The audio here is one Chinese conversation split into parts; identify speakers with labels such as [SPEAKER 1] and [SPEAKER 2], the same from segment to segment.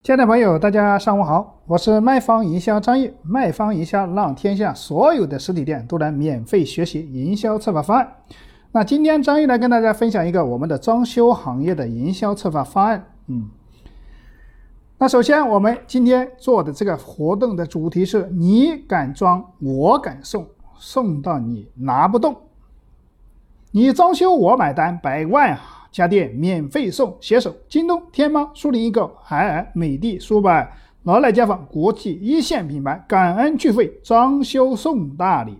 [SPEAKER 1] 亲爱的朋友大家上午好，我是卖方营销张毅，卖方营销让天下所有的实体店都能免费学习营销策划方案。那今天张毅来跟大家分享一个我们的装修行业的营销策划方案。嗯，那首先我们今天做的这个活动的主题是你敢装，我敢送，送到你拿不动。你装修我买单，百万家电免费送，携手京东、天猫、苏宁易购、海尔、美的、苏泊尔、劳莱家纺国际一线品牌，感恩拒费，装修送大礼。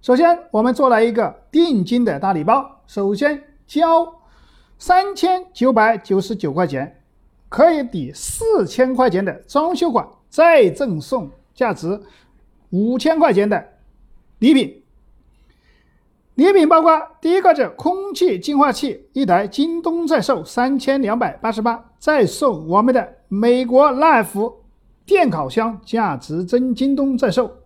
[SPEAKER 1] 首先，我们做了一个定金的大礼包，首先交三千九百九十九块钱，可以抵四千块钱的装修款，再赠送价值五千块钱的礼品。礼品包括第一个是空气净化器一台，京东在售三千两百八十八，再送我们的美国 Life 电烤箱，价值真京东在售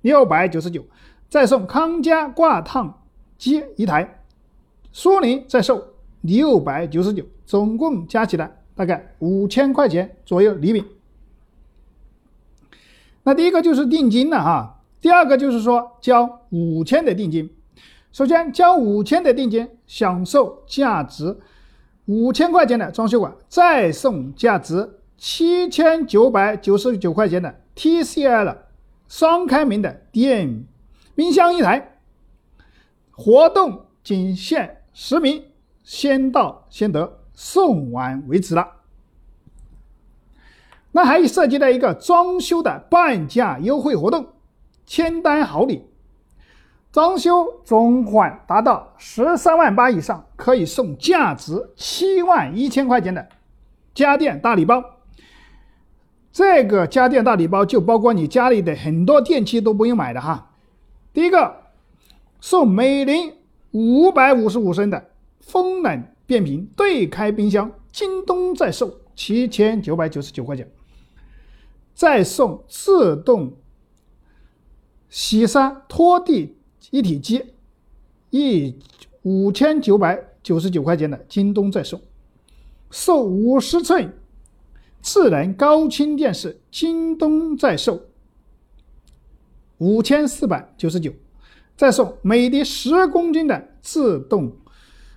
[SPEAKER 1] 六百九十九，再送康佳挂烫机一台，苏宁在售六百九十九，总共加起来大概五千块钱左右礼品。那第一个就是定金了哈，第二个就是说交五千的定金。首先交五千的定金，享受价值五千块钱的装修款，再送价值七千九百九十九块钱的 TCL 双开门的电冰箱一台。活动仅限十名，先到先得，送完为止了。那还涉及到一个装修的半价优惠活动，签单好礼。装修总款达到十三万八以上，可以送价值七万一千块钱的家电大礼包。这个家电大礼包就包括你家里的很多电器都不用买的哈。第一个，送美菱五百五十五升的风冷变频对开冰箱，京东在售七千九百九十九块钱。再送自动洗沙拖地。一体机，一五千九百九十九块钱的，京东在售；售五十寸智能高清电视，京东在售五千四百九十九；再送美的十公斤的自动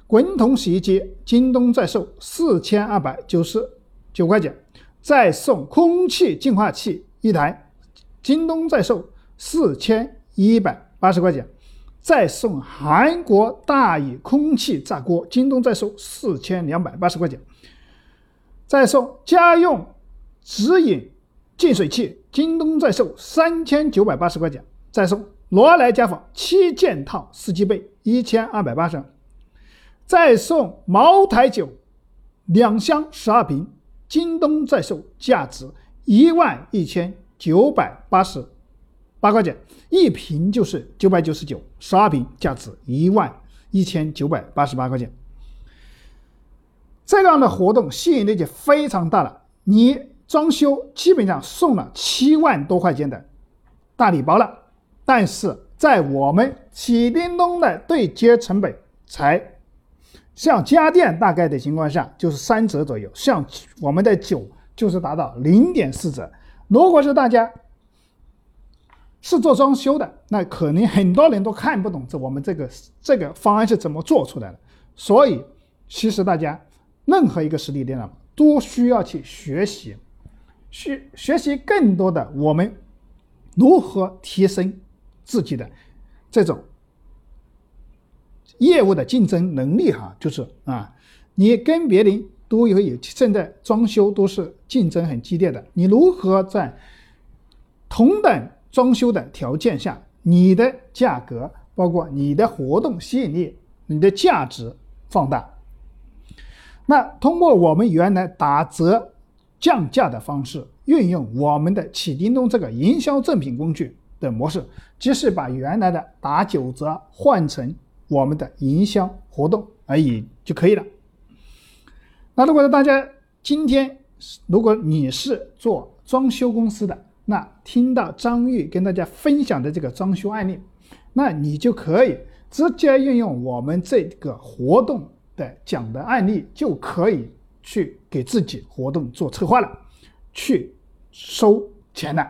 [SPEAKER 1] 滚筒洗衣机，京东在售四千二百九十九块钱；再送空气净化器一台，京东在售四千一百八十块钱。再送韩国大宇空气炸锅，京东在售四千两百八十块钱。再送家用直饮净水器，京东在售三千九百八十块钱。再送罗莱家纺七件套四季被，一千二百八十。再送茅台酒两箱十二瓶，京东在售价值一万一千九百八十。八块钱一瓶就是九百九十九，十二瓶价值一万一千九百八十八块钱。这样的活动吸引力就非常大了。你装修基本上送了七万多块钱的大礼包了，但是在我们起叮咚的对接成本才像家电大概的情况下就是三折左右，像我们的酒就是达到零点四折。如果是大家。是做装修的，那可能很多人都看不懂这我们这个这个方案是怎么做出来的。所以，其实大家任何一个实体店呢，都需要去学习，学学习更多的我们如何提升自己的这种业务的竞争能力哈。就是啊，你跟别人都有有现在装修都是竞争很激烈的，你如何在同等装修的条件下，你的价格包括你的活动吸引力，你的价值放大。那通过我们原来打折降价的方式，运用我们的启叮咚这个营销赠品工具的模式，即是把原来的打九折换成我们的营销活动而已就可以了。那如果大家今天，如果你是做装修公司的，那听到张玉跟大家分享的这个装修案例，那你就可以直接运用我们这个活动的讲的案例，就可以去给自己活动做策划了，去收钱了。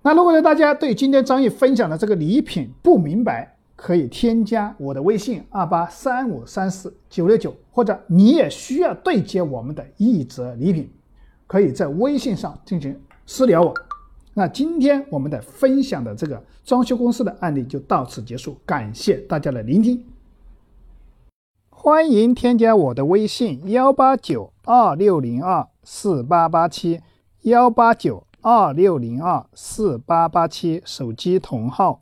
[SPEAKER 1] 那如果呢，大家对今天张毅分享的这个礼品不明白，可以添加我的微信二八三五三四九六九，或者你也需要对接我们的一折礼品，可以在微信上进行私聊我。那今天我们的分享的这个装修公司的案例就到此结束，感谢大家的聆听。欢迎添加我的微信幺八九二六零二四八八七幺八九二六零二四八八七，手机同号。